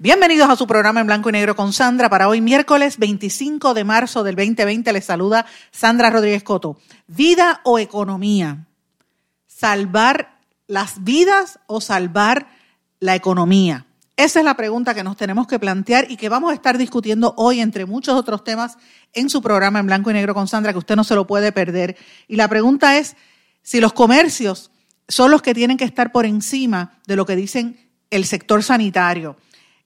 Bienvenidos a su programa en blanco y negro con Sandra. Para hoy, miércoles 25 de marzo del 2020, les saluda Sandra Rodríguez Coto. ¿Vida o economía? ¿Salvar las vidas o salvar la economía? Esa es la pregunta que nos tenemos que plantear y que vamos a estar discutiendo hoy, entre muchos otros temas, en su programa en blanco y negro con Sandra, que usted no se lo puede perder. Y la pregunta es si los comercios son los que tienen que estar por encima de lo que dicen el sector sanitario.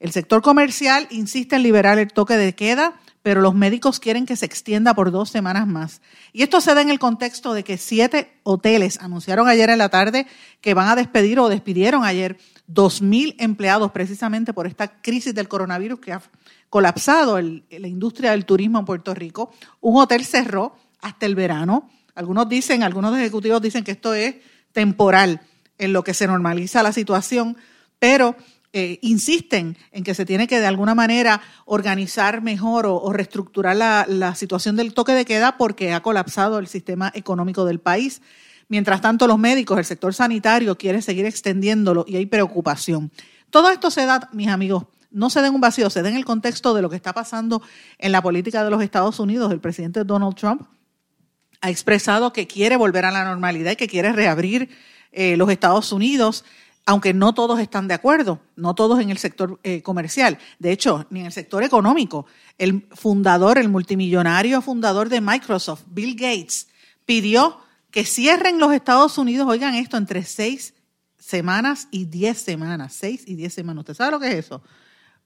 El sector comercial insiste en liberar el toque de queda, pero los médicos quieren que se extienda por dos semanas más. Y esto se da en el contexto de que siete hoteles anunciaron ayer en la tarde que van a despedir o despidieron ayer 2.000 empleados precisamente por esta crisis del coronavirus que ha colapsado la industria del turismo en Puerto Rico. Un hotel cerró hasta el verano. Algunos dicen, algunos ejecutivos dicen que esto es temporal, en lo que se normaliza la situación, pero eh, insisten en que se tiene que de alguna manera organizar mejor o, reestructurar la, situación del toque de queda porque ha colapsado el sistema económico del país. Mientras tanto, los médicos, el sector sanitario quiere seguir extendiéndolo y hay preocupación. Todo esto se da, mis amigos, no se da en un vacío, se da en el contexto de lo que está pasando en la política de los Estados Unidos. El presidente Donald Trump ha expresado que quiere volver a la normalidad y que quiere reabrir eh, los Estados Unidos, aunque no todos están de acuerdo, no todos en el sector eh, comercial. De hecho, ni en el sector económico. El fundador, el multimillonario fundador de Microsoft, Bill Gates, pidió que cierren los Estados Unidos, oigan esto, entre seis semanas y diez semanas. Seis y diez semanas. ¿Usted sabe lo que es eso?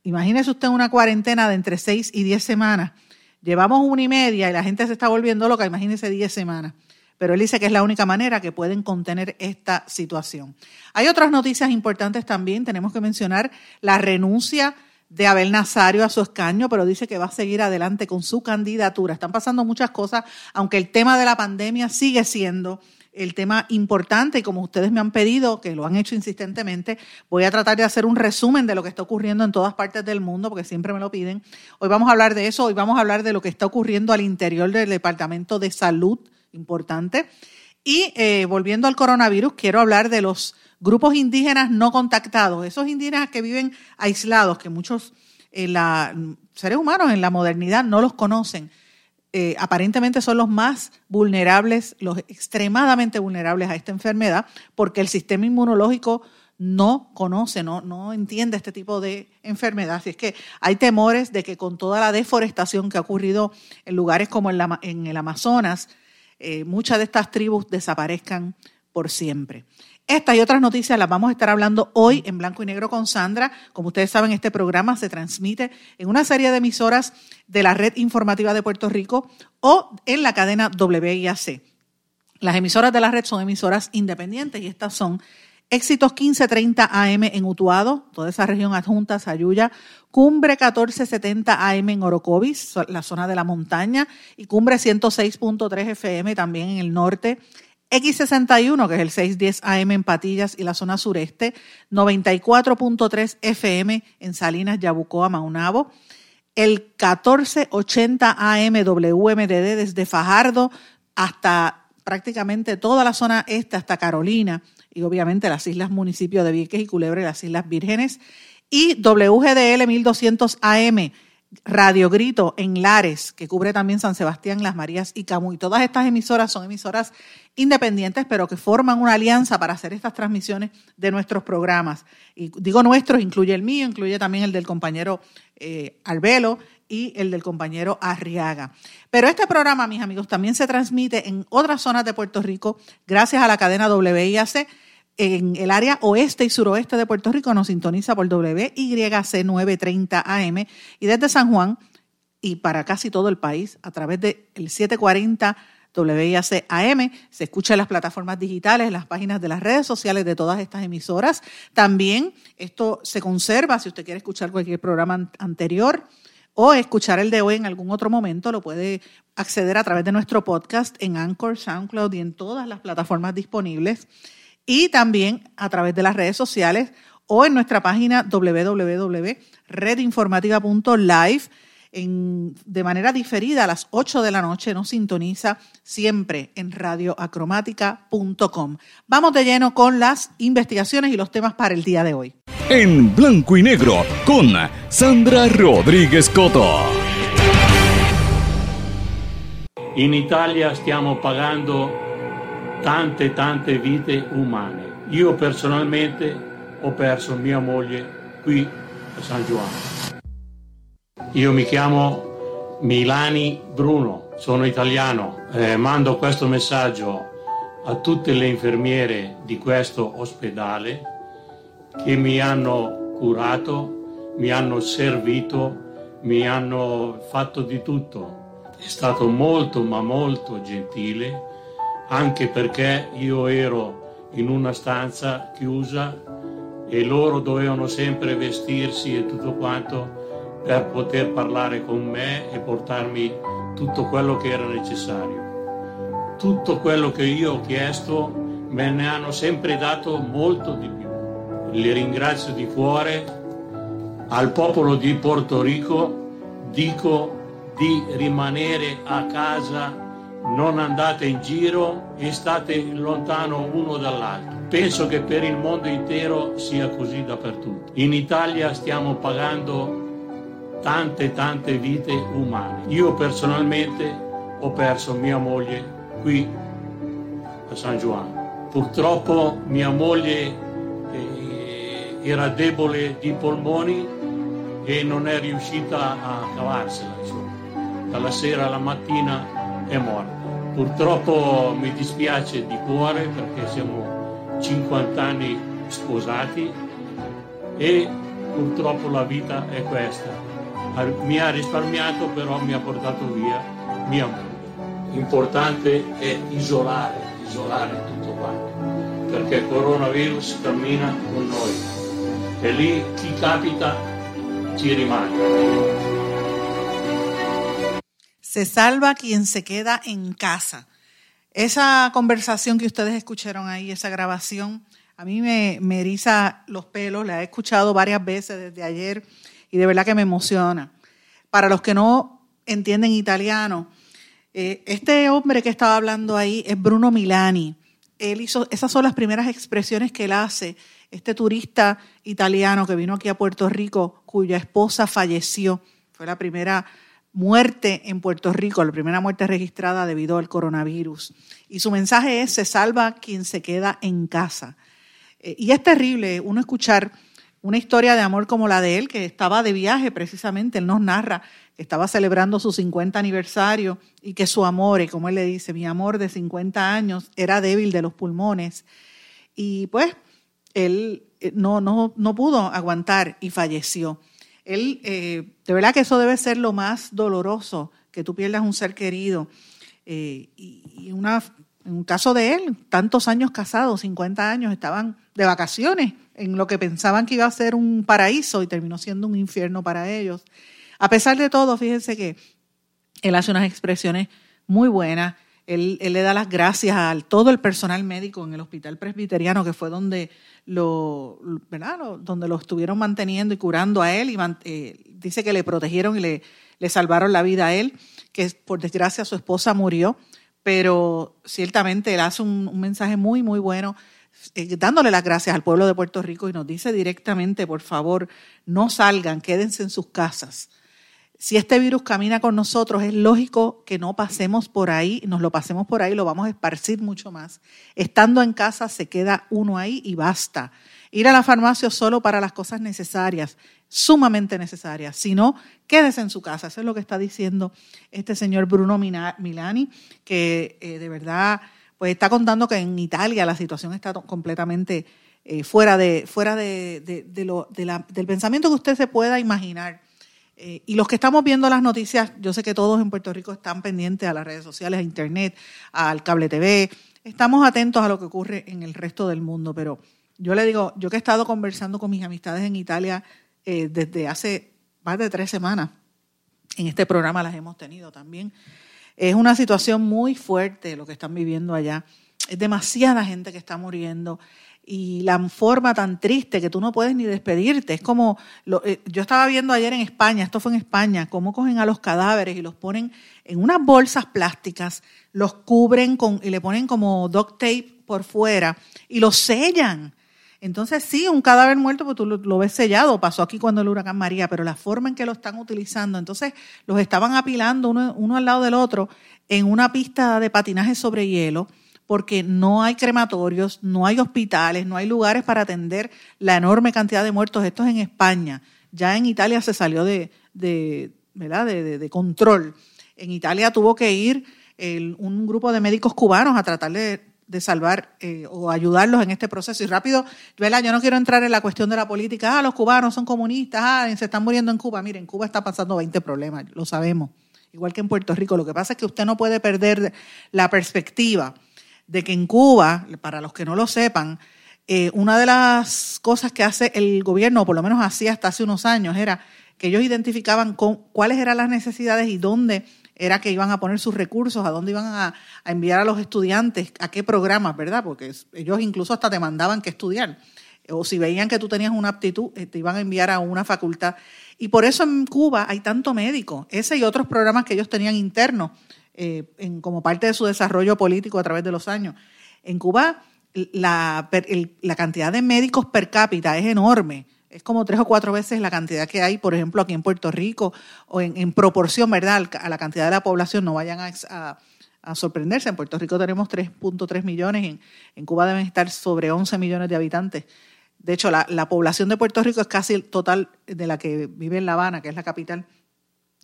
Imagínese usted una cuarentena de entre seis y diez semanas. Llevamos una y media y la gente se está volviendo loca. Imagínese diez semanas. Pero él dice que es la única manera que pueden contener esta situación. Hay otras noticias importantes también. Tenemos que mencionar la renuncia de Abel Nazario a su escaño, pero dice que va a seguir adelante con su candidatura. Están pasando muchas cosas, aunque el tema de la pandemia sigue siendo el tema importante y como ustedes me han pedido, que lo han hecho insistentemente, voy a tratar de hacer un resumen de lo que está ocurriendo en todas partes del mundo, porque siempre me lo piden. Hoy vamos a hablar de eso, hoy vamos a hablar de lo que está ocurriendo al interior del Departamento de Salud, importante. Y eh, volviendo al coronavirus, quiero hablar de los grupos indígenas no contactados, esos indígenas que viven aislados, que muchos eh, seres humanos en la modernidad no los conocen. Eh, aparentemente son los más vulnerables, los extremadamente vulnerables a esta enfermedad, porque el sistema inmunológico no conoce, no, no entiende este tipo de enfermedad. Así es que hay temores de que con toda la deforestación que ha ocurrido en lugares como en, en el Amazonas, eh, muchas de estas tribus desaparezcan por siempre. Estas y otras noticias las vamos a estar hablando hoy en blanco y negro con Sandra. Como ustedes saben, este programa se transmite en una serie de emisoras de la Red Informativa de Puerto Rico o en la cadena WIAC. Las emisoras de la red son emisoras independientes y estas son Éxitos 1530 AM en Utuado, toda esa región adjunta, Sayuya, Cumbre 1470 AM en Orocovis, la zona de la montaña, y Cumbre 106.3 FM también en el norte, X61, que es el 610 AM en Patillas y la zona sureste, 94.3 FM en Salinas, Yabucoa, Maunabo, el 1480 AM WMDD desde Fajardo hasta prácticamente toda la zona este, hasta Carolina, y obviamente las islas municipios de Vieques y Culebre, las Islas Vírgenes, y WGDL 1200 AM Radio Grito en Lares, que cubre también San Sebastián, Las Marías y Camuy. Todas estas emisoras son emisoras independientes, pero que forman una alianza para hacer estas transmisiones de nuestros programas. Y digo nuestros, incluye el mío, incluye también el del compañero eh, Albelo y el del compañero Arriaga. Pero este programa, mis amigos, también se transmite en otras zonas de Puerto Rico gracias a la cadena WIAC en el área oeste y suroeste de Puerto Rico nos sintoniza por WYC 930 AM y desde San Juan y para casi todo el país a través del 740 WIAC AM. Se escucha en las plataformas digitales, en las páginas de las redes sociales de todas estas emisoras. También esto se conserva si usted quiere escuchar cualquier programa anterior o escuchar el de hoy en algún otro momento, lo puede acceder a través de nuestro podcast en Anchor, SoundCloud y en todas las plataformas disponibles. Y también a través de las redes sociales o en nuestra página www.redinformativa.live de manera diferida a las 8 de la noche nos sintoniza siempre en radioacromática.com. Vamos de lleno con las investigaciones y los temas para el día de hoy. En blanco y negro con Sandra Rodríguez Coto. In Italia stiamo pagando tante tante vite umane. Io personalmente ho perso mia moglie qui a San Giovanni. Io mi chiamo Milani Bruno, sono italiano. Eh, mando questo messaggio a tutte le infermiere di questo ospedale che mi hanno curato, mi hanno servito, mi hanno fatto di tutto. È stato molto ma molto gentile anche perché io ero in una stanza chiusa e loro dovevano sempre vestirsi e tutto quanto per poter parlare con me e portarmi tutto quello che era necessario. Tutto quello che io ho chiesto me ne hanno sempre dato molto di più. Li ringrazio di cuore. Al popolo di Porto Rico dico di rimanere a casa, non andate in giro e state lontano uno dall'altro. Penso che per il mondo intero sia così dappertutto. In Italia stiamo pagando tante tante vite umane. Io personalmente ho perso mia moglie qui a San Giovanni. Purtroppo mia moglie eh, era debole di polmoni e non è riuscita a cavarsela. Insomma. Dalla sera alla mattina è morta. Purtroppo mi dispiace di cuore perché siamo 50 anni sposati e purtroppo la vita è questa mi ha risparmiato però mi ha portato via mia moglie. L'importante è isolare, isolare tutto quanto, perché il coronavirus cammina con noi e lì chi capita ci rimane. Se salva quien se queda en casa. Esa conversación que ustedes escucharon ahí, esa grabación, a mí me, me eriza los pelos, la he escuchado varias veces desde ayer y de verdad que me emociona. Para los que no entienden italiano, eh, este hombre que estaba hablando ahí es Bruno Milani. Él hizo, esas son las primeras expresiones que él hace, este turista italiano que vino aquí a Puerto Rico, cuya esposa falleció. Fue la primera muerte en Puerto Rico, la primera muerte registrada debido al coronavirus. Y su mensaje es, se salva quien se queda en casa. Eh, y es terrible uno escuchar una historia de amor como la de él, que estaba de viaje precisamente, él nos narra que estaba celebrando su 50 aniversario y que su amor, y como él le dice, mi amor de 50 años era débil de los pulmones. Y pues él eh, no, no, no pudo aguantar y falleció. Él, eh, de verdad que eso debe ser lo más doloroso, que tú pierdas un ser querido. Eh, y, una, en un caso de él, tantos años casados, 50 años, estaban de vacaciones en lo que pensaban que iba a ser un paraíso y terminó siendo un infierno para ellos. A pesar de todo, fíjense que él hace unas expresiones muy buenas. Él, le da las gracias a todo el personal médico en el hospital presbiteriano, que fue donde lo, ¿verdad? donde lo estuvieron manteniendo y curando a él. Y eh, dice que le protegieron y le, le salvaron la vida a él, que por desgracia su esposa murió. Pero ciertamente él hace un, un mensaje muy, muy bueno eh, dándole las gracias al pueblo de Puerto Rico y nos dice directamente, por favor, no salgan, quédense en sus casas. Si este virus camina con nosotros, es lógico que no pasemos por ahí, nos lo pasemos por ahí, lo vamos a esparcir mucho más. Estando en casa se queda uno ahí y basta. Ir a la farmacia solo para las cosas necesarias, sumamente necesarias. Si no, quédese en su casa. Eso es lo que está diciendo este señor Bruno Milani, que eh, de verdad pues está contando que en Italia la situación está completamente eh, fuera, de, fuera de, lo, del pensamiento que usted se pueda imaginar. Eh, y los que estamos viendo las noticias, yo sé que todos en Puerto Rico están pendientes a las redes sociales, a Internet, al cable TV. Estamos atentos a lo que ocurre en el resto del mundo, pero yo le digo, yo que he estado conversando con mis amistades en Italia eh, desde hace más de tres semanas, en este programa las hemos tenido también, es una situación muy fuerte lo que están viviendo allá. Es demasiada gente que está muriendo y la forma tan triste que tú no puedes ni despedirte. Es como, eh, yo estaba viendo ayer en España, esto fue en España, cómo cogen a los cadáveres y los ponen en unas bolsas plásticas, los cubren con, y le ponen como duct tape por fuera y los sellan. Entonces sí, un cadáver muerto, pues tú lo, ves sellado, pasó aquí cuando el huracán María, pero la forma en que lo están utilizando, entonces los estaban apilando uno, uno al lado del otro en una pista de patinaje sobre hielo porque no hay crematorios, no hay hospitales, no hay lugares para atender la enorme cantidad de muertos. Esto es en España. Ya en Italia se salió de, ¿verdad? de, control. En Italia tuvo que ir un grupo de médicos cubanos a tratar de, salvar eh, o ayudarlos en este proceso. Y rápido, ¿verdad? yo no quiero entrar en la cuestión de la política. Ah, los cubanos son comunistas, ah, se están muriendo en Cuba. Miren, Cuba está pasando 20 problemas, lo sabemos. Igual que en Puerto Rico. Lo que pasa es que usted no puede perder la perspectiva de que en Cuba, para los que no lo sepan, eh, una de las cosas que hace el gobierno, o por lo menos hacía hasta hace unos años, era que ellos identificaban con, cuáles eran las necesidades y dónde era que iban a poner sus recursos, a dónde iban a, enviar a los estudiantes, a qué programas, ¿verdad? Porque ellos incluso hasta te mandaban que estudiar. O si veían que tú tenías una aptitud, eh, te iban a enviar a una facultad. Y por eso en Cuba hay tanto médico. Ese y otros programas que ellos tenían internos eh, en, como parte de su desarrollo político a través de los años. En Cuba la, cantidad de médicos per cápita es enorme. Es como tres o cuatro veces la cantidad que hay, por ejemplo, aquí en Puerto Rico, o en, proporción, ¿verdad?, a la cantidad de la población. No vayan a, a, sorprenderse. En Puerto Rico tenemos 3.3 millones, en, en, Cuba deben estar sobre 11 millones de habitantes. De hecho, la, la población de Puerto Rico es casi el total de la que vive en La Habana, que es la capital.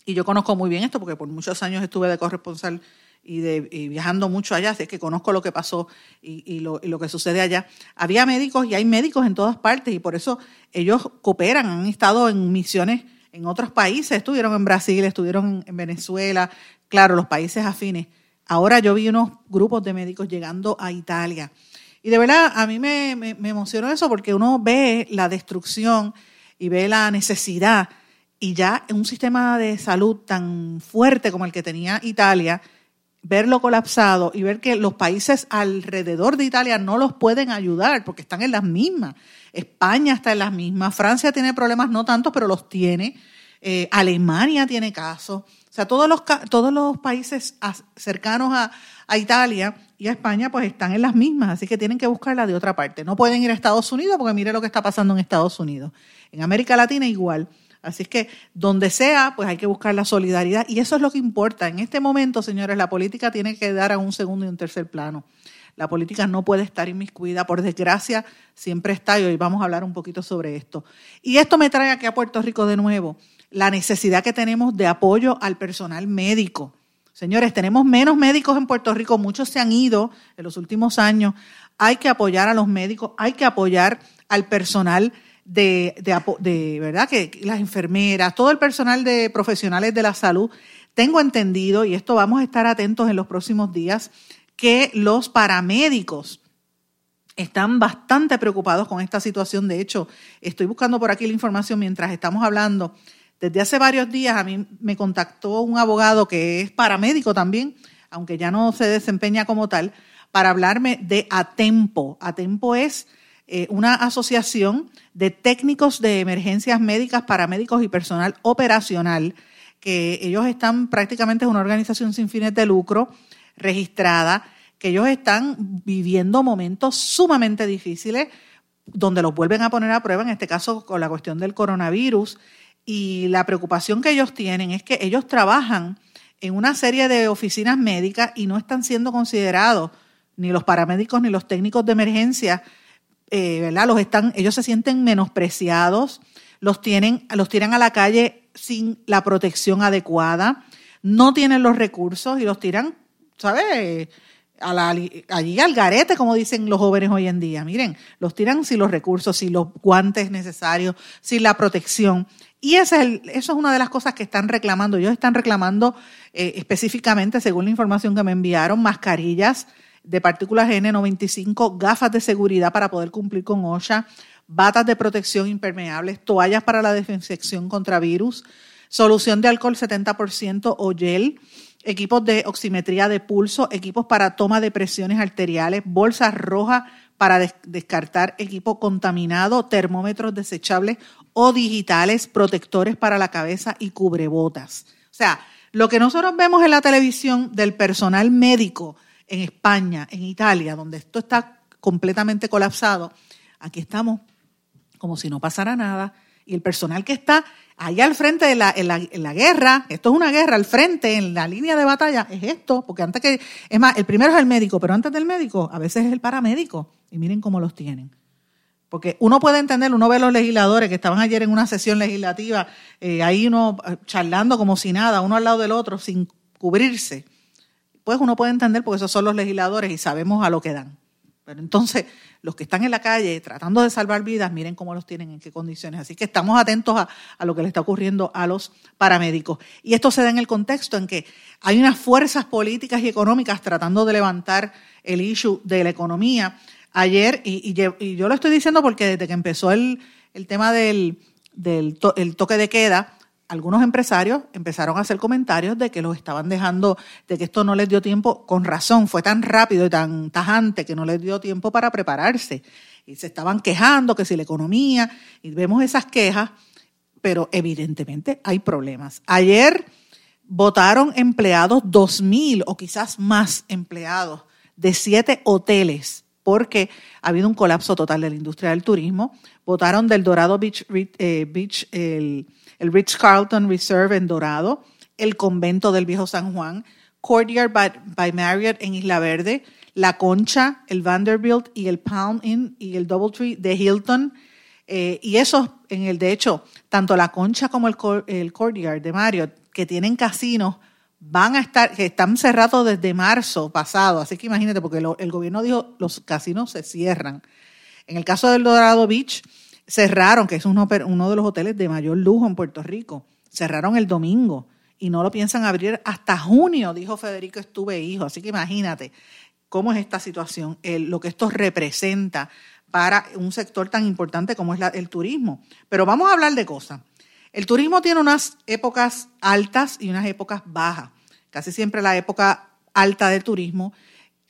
Y yo conozco muy bien esto porque por muchos años estuve de corresponsal y, de, viajando mucho allá, así que conozco lo que pasó y, lo, que sucede allá. Había médicos y hay médicos en todas partes y por eso ellos cooperan, han estado en misiones en otros países, estuvieron en Brasil, estuvieron en Venezuela, claro, los países afines. Ahora yo vi unos grupos de médicos llegando a Italia. Y de verdad, a mí me, me emocionó eso porque uno ve la destrucción y ve la necesidad y ya en un sistema de salud tan fuerte como el que tenía Italia, verlo colapsado y ver que los países alrededor de Italia no los pueden ayudar porque están en las mismas. España está en las mismas, Francia tiene problemas no tantos, pero los tiene. Eh, Alemania tiene casos. O sea, todos los, todos los países cercanos a, a, Italia y a España pues están en las mismas, así que tienen que buscarla de otra parte. No pueden ir a Estados Unidos porque mire lo que está pasando en Estados Unidos. En América Latina igual. Así es que donde sea, pues hay que buscar la solidaridad y eso es lo que importa. En este momento, señores, la política tiene que dar a un segundo y un tercer plano. La política no puede estar inmiscuida, por desgracia, siempre está y hoy vamos a hablar un poquito sobre esto. Y esto me trae aquí a Puerto Rico de nuevo, la necesidad que tenemos de apoyo al personal médico. Señores, tenemos menos médicos en Puerto Rico, muchos se han ido en los últimos años. Hay que apoyar a los médicos, hay que apoyar al personal de, de, verdad que las enfermeras, todo el personal de profesionales de la salud, tengo entendido, y esto vamos a estar atentos en los próximos días, que los paramédicos están bastante preocupados con esta situación. De hecho, estoy buscando por aquí la información mientras estamos hablando. Desde hace varios días a mí me contactó un abogado que es paramédico también, aunque ya no se desempeña como tal, para hablarme de Atempo. Atempo es eh, una asociación de técnicos de emergencias médicas, paramédicos y personal operacional, que ellos están prácticamente, es una organización sin fines de lucro registrada, que ellos están viviendo momentos sumamente difíciles donde los vuelven a poner a prueba, en este caso con la cuestión del coronavirus. Y la preocupación que ellos tienen es que ellos trabajan en una serie de oficinas médicas y no están siendo considerados ni los paramédicos ni los técnicos de emergencia eh, ¿verdad? Los están, ellos se sienten menospreciados, los tienen, los tiran a la calle sin la protección adecuada, no tienen los recursos y los tiran, ¿sabes? allí al garete, como dicen los jóvenes hoy en día. Miren, los tiran sin los recursos, sin los guantes necesarios, sin la protección. Y ese es eso es una de las cosas que están reclamando. Ellos están reclamando eh, específicamente, según la información que me enviaron, mascarillas de partículas N95, gafas de seguridad para poder cumplir con OSHA, batas de protección impermeables, toallas para la desinfección contra virus, solución de alcohol 70% o gel, equipos de oximetría de pulso, equipos para toma de presiones arteriales, bolsas rojas para descartar equipo contaminado, termómetros desechables o digitales, protectores para la cabeza y cubrebotas. O sea, lo que nosotros vemos en la televisión del personal médico en España, en Italia, donde esto está completamente colapsado, aquí estamos como si no pasara nada. Y el personal que está allá al frente de la, guerra, esto es una guerra, al frente, en la línea de batalla, es esto, porque antes que, es más, el primero es el médico, pero antes del médico, a veces es el paramédico, y miren cómo los tienen. Porque uno puede entender, uno ve los legisladores que estaban ayer en una sesión legislativa, eh, ahí uno eh, charlando como si nada, uno al lado del otro, sin cubrirse. Pues uno puede entender porque esos son los legisladores y sabemos a lo que dan. Pero entonces, los que están en la calle tratando de salvar vidas, miren cómo los tienen, en qué condiciones. Así que estamos atentos a, lo que le está ocurriendo a los paramédicos. Y esto se da en el contexto en que hay unas fuerzas políticas y económicas tratando de levantar el issue de la economía. Ayer, y, yo lo estoy diciendo porque desde que empezó el, tema del, del el toque de queda, algunos empresarios empezaron a hacer comentarios de que los estaban dejando, de que esto no les dio tiempo, con razón, fue tan rápido y tan tajante que no les dio tiempo para prepararse. Y se estaban quejando que si la economía, y vemos esas quejas, pero evidentemente hay problemas. Ayer votaron empleados, dos mil o quizás más empleados de siete hoteles, porque ha habido un colapso total de la industria del turismo. Votaron del Dorado Beach, eh, Beach el el Ritz Carlton Reserve en Dorado, el Convento del Viejo San Juan, Courtyard by, Marriott en Isla Verde, La Concha, el Vanderbilt y el Palm Inn y el Doubletree de Hilton. Eh, y eso, en el de hecho, tanto La Concha como el, el Courtyard de Marriott, que tienen casinos, van a estar, que están cerrados desde marzo pasado. Así que imagínate, porque el gobierno dijo los casinos se cierran. En el caso del Dorado Beach, cerraron, que es uno, de los hoteles de mayor lujo en Puerto Rico, cerraron el domingo y no lo piensan abrir hasta junio, dijo Federico Estuve Hijo. Así que imagínate cómo es esta situación, lo que esto representa para un sector tan importante como es el turismo. Pero vamos a hablar de cosas. El turismo tiene unas épocas altas y unas épocas bajas. Casi siempre la época alta del turismo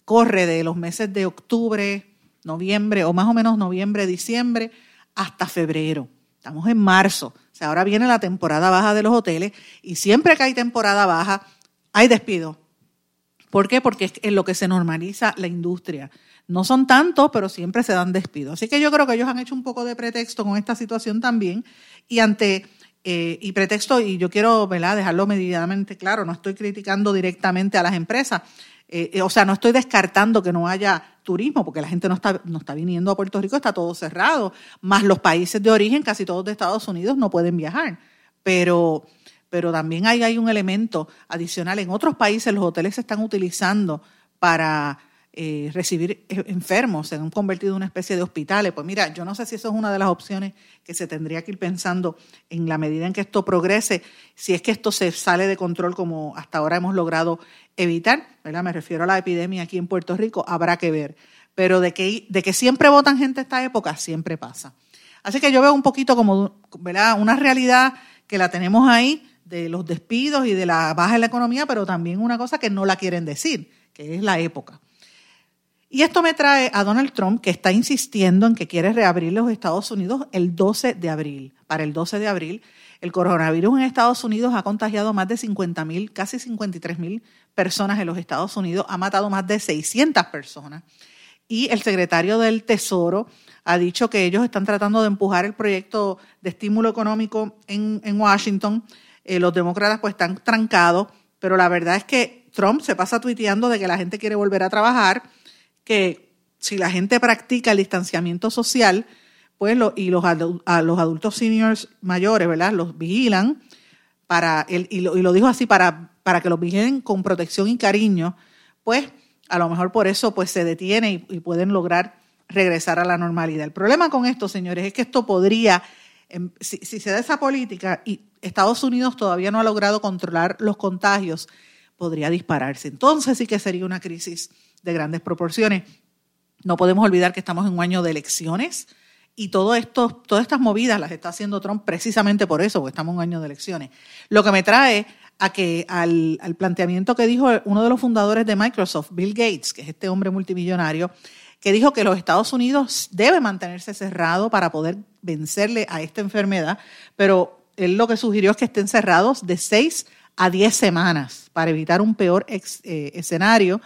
corre de los meses de octubre, noviembre o más o menos noviembre, diciembre hasta febrero. Estamos en marzo. O sea, ahora viene la temporada baja de los hoteles y siempre que hay temporada baja hay despido. ¿Por qué? Porque es en lo que se normaliza la industria. No son tantos, pero siempre se dan despidos. Así que yo creo que ellos han hecho un poco de pretexto con esta situación también. Y ante eh, y pretexto, y yo quiero dejarlo medidamente claro, no estoy criticando directamente a las empresas, eh, eh, o sea, no estoy descartando que no haya turismo, porque la gente no está, no está viniendo a Puerto Rico, está todo cerrado, más los países de origen, casi todos de Estados Unidos, no pueden viajar. Pero, pero también hay, hay un elemento adicional. En otros países los hoteles se están utilizando para eh, recibir e, enfermos, se han convertido en una especie de hospitales. Pues mira, yo no sé si eso es una de las opciones que se tendría que ir pensando en la medida en que esto progrese, si es que esto se sale de control como hasta ahora hemos logrado evitar. Me refiero a la epidemia aquí en Puerto Rico, habrá que ver. Pero de que, de que siempre votan gente esta época, siempre pasa. Así que yo veo un poquito como ¿verdad? una realidad que la tenemos ahí de los despidos y de la baja en la economía, pero también una cosa que no la quieren decir, que es la época. Y esto me trae a Donald Trump, que está insistiendo en que quiere reabrir los Estados Unidos el 12 de abril. Para el 12 de abril, el coronavirus en Estados Unidos ha contagiado más de 50 mil, casi 53 mil personas en los Estados Unidos, ha matado más de 600 personas. Y el secretario del Tesoro ha dicho que ellos están tratando de empujar el proyecto de estímulo económico en, Washington. Eh, los demócratas pues están trancados, pero la verdad es que Trump se pasa tuiteando de que la gente quiere volver a trabajar que si la gente practica el distanciamiento social, pues y los, a los adultos seniors mayores, ¿verdad? Los vigilan para, el, y, lo, y lo dijo así, para, para que los vigilen con protección y cariño, pues a lo mejor por eso pues se detiene y, pueden lograr regresar a la normalidad. El problema con esto, señores, es que esto podría si, si se da esa política y Estados Unidos todavía no ha logrado controlar los contagios, podría dispararse. Entonces sí que sería una crisis de grandes proporciones. No podemos olvidar que estamos en un año de elecciones y todo esto, todas estas movidas las está haciendo Trump precisamente por eso, porque estamos en un año de elecciones. Lo que me trae a que al, al, planteamiento que dijo uno de los fundadores de Microsoft, Bill Gates, que es este hombre multimillonario, que dijo que los Estados Unidos debe mantenerse cerrado para poder vencerle a esta enfermedad, pero él lo que sugirió es que estén cerrados de seis a diez semanas para evitar un peor eh, escenario.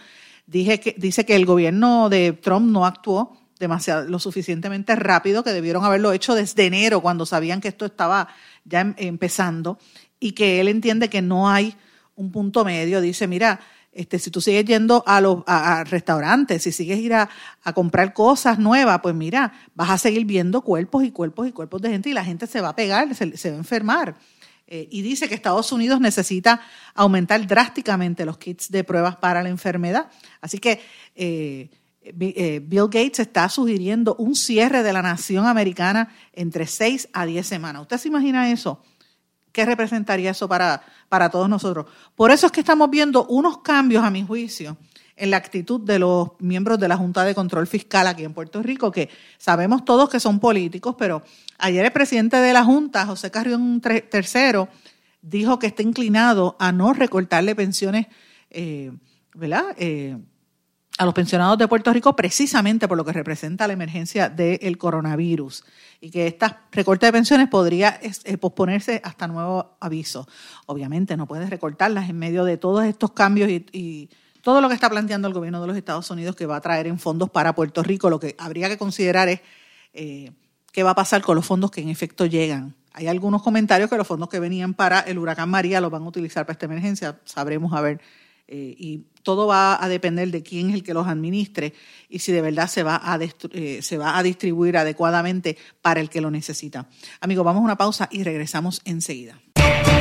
Dije que, dice que el gobierno de Trump no actuó demasiado, lo suficientemente rápido, que debieron haberlo hecho desde enero, cuando sabían que esto estaba ya em, empezando, y que él entiende que no hay un punto medio. Dice, mira, este, si tú sigues yendo a los a, restaurantes, si sigues ir a, comprar cosas nuevas, pues mira, vas a seguir viendo cuerpos y cuerpos y cuerpos de gente y la gente se va a pegar, se, va a enfermar. Eh, y dice que Estados Unidos necesita aumentar drásticamente los kits de pruebas para la enfermedad. Así que eh, eh, Bill Gates está sugiriendo un cierre de la nación americana entre 6 a 10 semanas. ¿Usted se imagina eso? ¿Qué representaría eso para, para todos nosotros? Por eso es que estamos viendo unos cambios, a mi juicio, en la actitud de los miembros de la Junta de Control Fiscal aquí en Puerto Rico, que sabemos todos que son políticos, pero ayer el presidente de la Junta, José Carrión III, dijo que está inclinado a no recortarle pensiones, eh. Eh, a los pensionados de Puerto Rico precisamente por lo que representa la emergencia del coronavirus y que esta recorte de pensiones podría eh, posponerse hasta nuevo aviso. Obviamente no puedes recortarlas en medio de todos estos cambios y, todo lo que está planteando el gobierno de los Estados Unidos que va a traer en fondos para Puerto Rico. Lo que habría que considerar es eh, qué va a pasar con los fondos que en efecto llegan. Hay algunos comentarios que los fondos que venían para el huracán María los van a utilizar para esta emergencia. Sabremos a ver eh, y todo va a depender de quién es el que los administre y si de verdad se va a, eh, se va a distribuir adecuadamente para el que lo necesita. Amigos, vamos a una pausa y regresamos enseguida.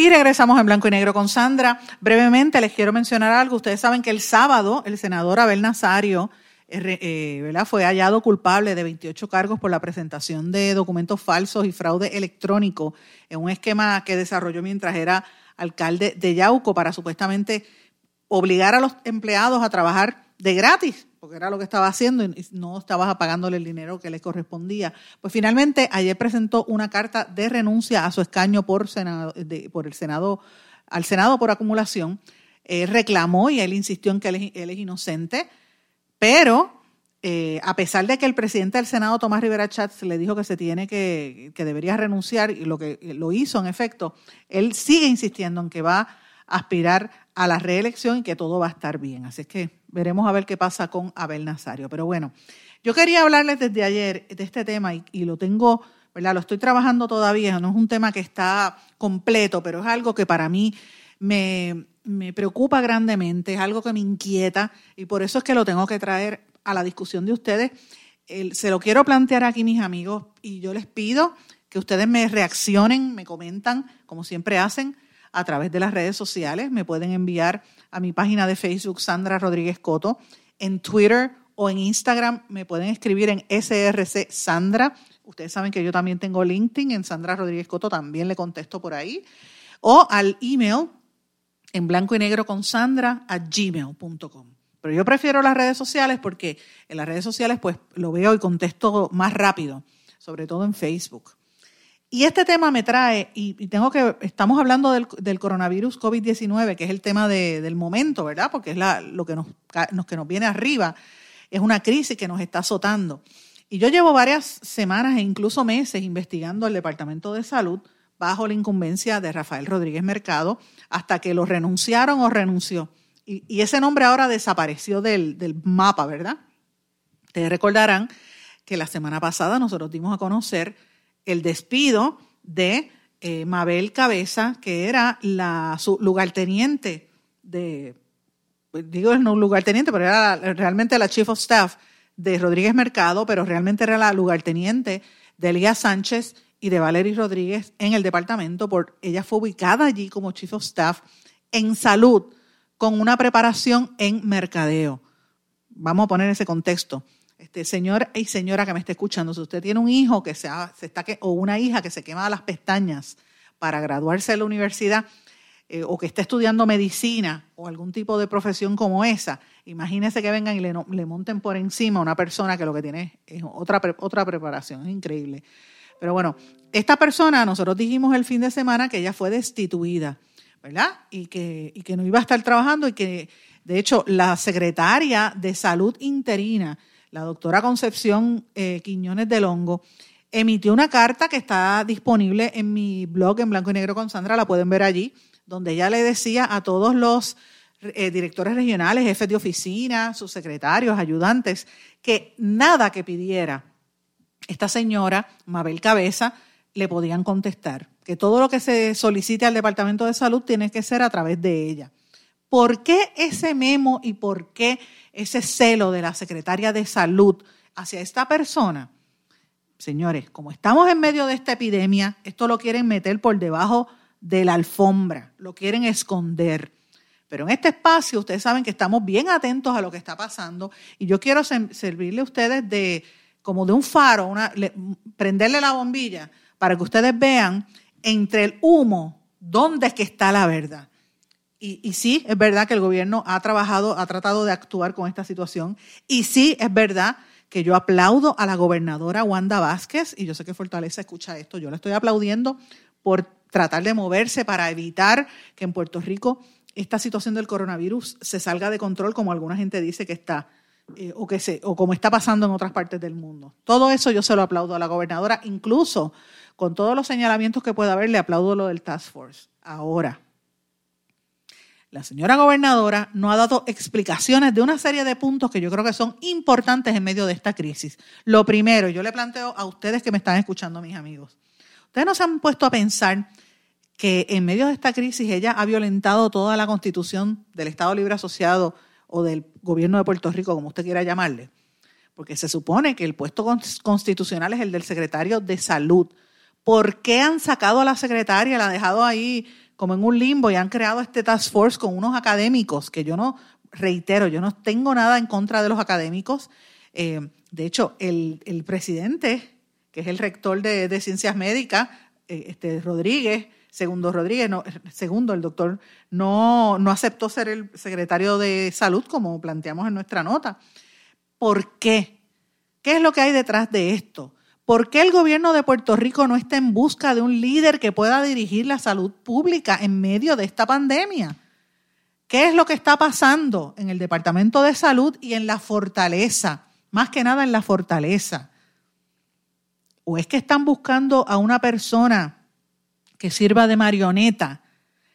Y regresamos en blanco y negro con Sandra. Brevemente les quiero mencionar algo. Ustedes saben que el sábado el senador Abel Nazario eh, eh, fue hallado culpable de 28 cargos por la presentación de documentos falsos y fraude electrónico en un esquema que desarrolló mientras era alcalde de Yauco para supuestamente obligar a los empleados a trabajar de gratis, porque era lo que estaba haciendo y no estaba pagándole el dinero que le correspondía. Pues finalmente ayer presentó una carta de renuncia a su escaño por, el Senado, al Senado por acumulación. reclamó y él insistió en que él, es inocente, pero eh, a pesar de que el presidente del Senado, Tomás Rivera Chats, le dijo que se tiene que, que debería renunciar y lo que lo hizo en efecto, él sigue insistiendo en que va a aspirar a la reelección y que todo va a estar bien. Así es que veremos a ver qué pasa con Abel Nazario. Pero bueno, yo quería hablarles desde ayer de este tema y, lo tengo, ¿verdad? Lo estoy trabajando todavía, no es un tema que está completo, pero es algo que para mí me, me preocupa grandemente, es algo que me inquieta y por eso es que lo tengo que traer a la discusión de ustedes. se lo quiero plantear aquí, mis amigos, y yo les pido que ustedes me reaccionen, me comentan, como siempre hacen, a través de las redes sociales. Me pueden enviar a mi página de Facebook, Sandra Rodríguez Coto, en Twitter o en Instagram. Me pueden escribir en SRC Sandra. Ustedes saben que yo también tengo LinkedIn en Sandra Rodríguez Coto, también le contesto por ahí. O al email en blanco y negro con Sandra a gmail.com. Pero yo prefiero las redes sociales porque en las redes sociales pues lo veo y contesto más rápido, sobre todo en Facebook. Y este tema me trae, y, tengo que, estamos hablando del, coronavirus COVID-19, que es el tema del momento, ¿verdad? Porque es la, lo que nos, que nos viene arriba, es una crisis que nos está azotando. Y yo llevo varias semanas e incluso meses investigando el Departamento de Salud bajo la incumbencia de Rafael Rodríguez Mercado, hasta que lo renunciaron o renunció. Y, ese nombre ahora desapareció del, mapa, ¿verdad? Ustedes recordarán que la semana pasada nosotros dimos a conocer el despido de eh, Mabel Cabeza, que era la su lugarteniente de, pues, digo no lugarteniente, pero era realmente la chief of staff de Rodríguez Mercado, pero realmente era la lugarteniente de Elías Sánchez y de Valery Rodríguez en el departamento. Por, ella fue ubicada allí como chief of staff en salud con una preparación en mercadeo. Vamos a poner ese contexto. Este, señor y señora que me esté escuchando, si usted tiene un hijo que se, se está que, o una hija que se quema las pestañas para graduarse de la universidad eh, o que esté estudiando medicina o algún tipo de profesión como esa, imagínese que vengan y le, le monten por encima a una persona que lo que tiene es otra, otra preparación, es increíble. Pero bueno, esta persona, nosotros dijimos el fin de semana que ella fue destituida, ¿verdad? Y que, y que no iba a estar trabajando y que, de hecho, la secretaria de salud interina, la doctora Concepción eh, Quiñones del Hongo, emitió una carta que está disponible en mi blog en blanco y negro con Sandra, la pueden ver allí, donde ella le decía a todos los eh, directores regionales, jefes de oficina, sus secretarios, ayudantes, que nada que pidiera esta señora, Mabel Cabeza, le podían contestar, que todo lo que se solicite al Departamento de Salud tiene que ser a través de ella. ¿Por qué ese memo y por qué ese celo de la secretaria de salud hacia esta persona, señores, como estamos en medio de esta epidemia, esto lo quieren meter por debajo de la alfombra, lo quieren esconder. Pero en este espacio ustedes saben que estamos bien atentos a lo que está pasando y yo quiero servirle a ustedes de como de un faro, prenderle la bombilla para que ustedes vean entre el humo dónde es que está la verdad. Y, sí, es verdad que el gobierno ha trabajado, ha tratado de actuar con esta situación. Y sí, es verdad que yo aplaudo a la gobernadora Wanda Vázquez, y yo sé que Fortaleza escucha esto, yo le estoy aplaudiendo por tratar de moverse para evitar que en Puerto Rico esta situación del coronavirus se salga de control, como alguna gente dice que está, eh, o, que se, o como está pasando en otras partes del mundo. Todo eso yo se lo aplaudo a la gobernadora, incluso con todos los señalamientos que pueda haber, le aplaudo lo del Task Force. Ahora, la señora gobernadora no ha dado explicaciones de una serie de puntos que yo creo que son importantes en medio de esta crisis. Lo primero, yo le planteo a ustedes que me están escuchando, mis amigos, ustedes no se han puesto a pensar que en medio de esta crisis ella ha violentado toda la constitución del Estado Libre Asociado o del gobierno de Puerto Rico, como usted quiera llamarle. Porque se supone que el puesto constitucional es el del secretario de salud. ¿Por qué han sacado a la secretaria, la han dejado ahí como en un limbo y han creado este task force con unos académicos que yo no, reitero, yo no tengo nada en contra de los académicos. Eh, de hecho, el, presidente, que es el rector de, ciencias médicas, eh, este, Rodríguez, segundo Rodríguez, no, segundo el doctor, no, no aceptó ser el secretario de salud como planteamos en nuestra nota. ¿Por qué? ¿Qué es lo que hay detrás de esto? ¿Por qué el gobierno de Puerto Rico no está en busca de un líder que pueda dirigir la salud pública en medio de esta pandemia? ¿Qué es lo que está pasando en el Departamento de Salud y en la fortaleza? Más que nada en la fortaleza. ¿O es que están buscando a una persona que sirva de marioneta,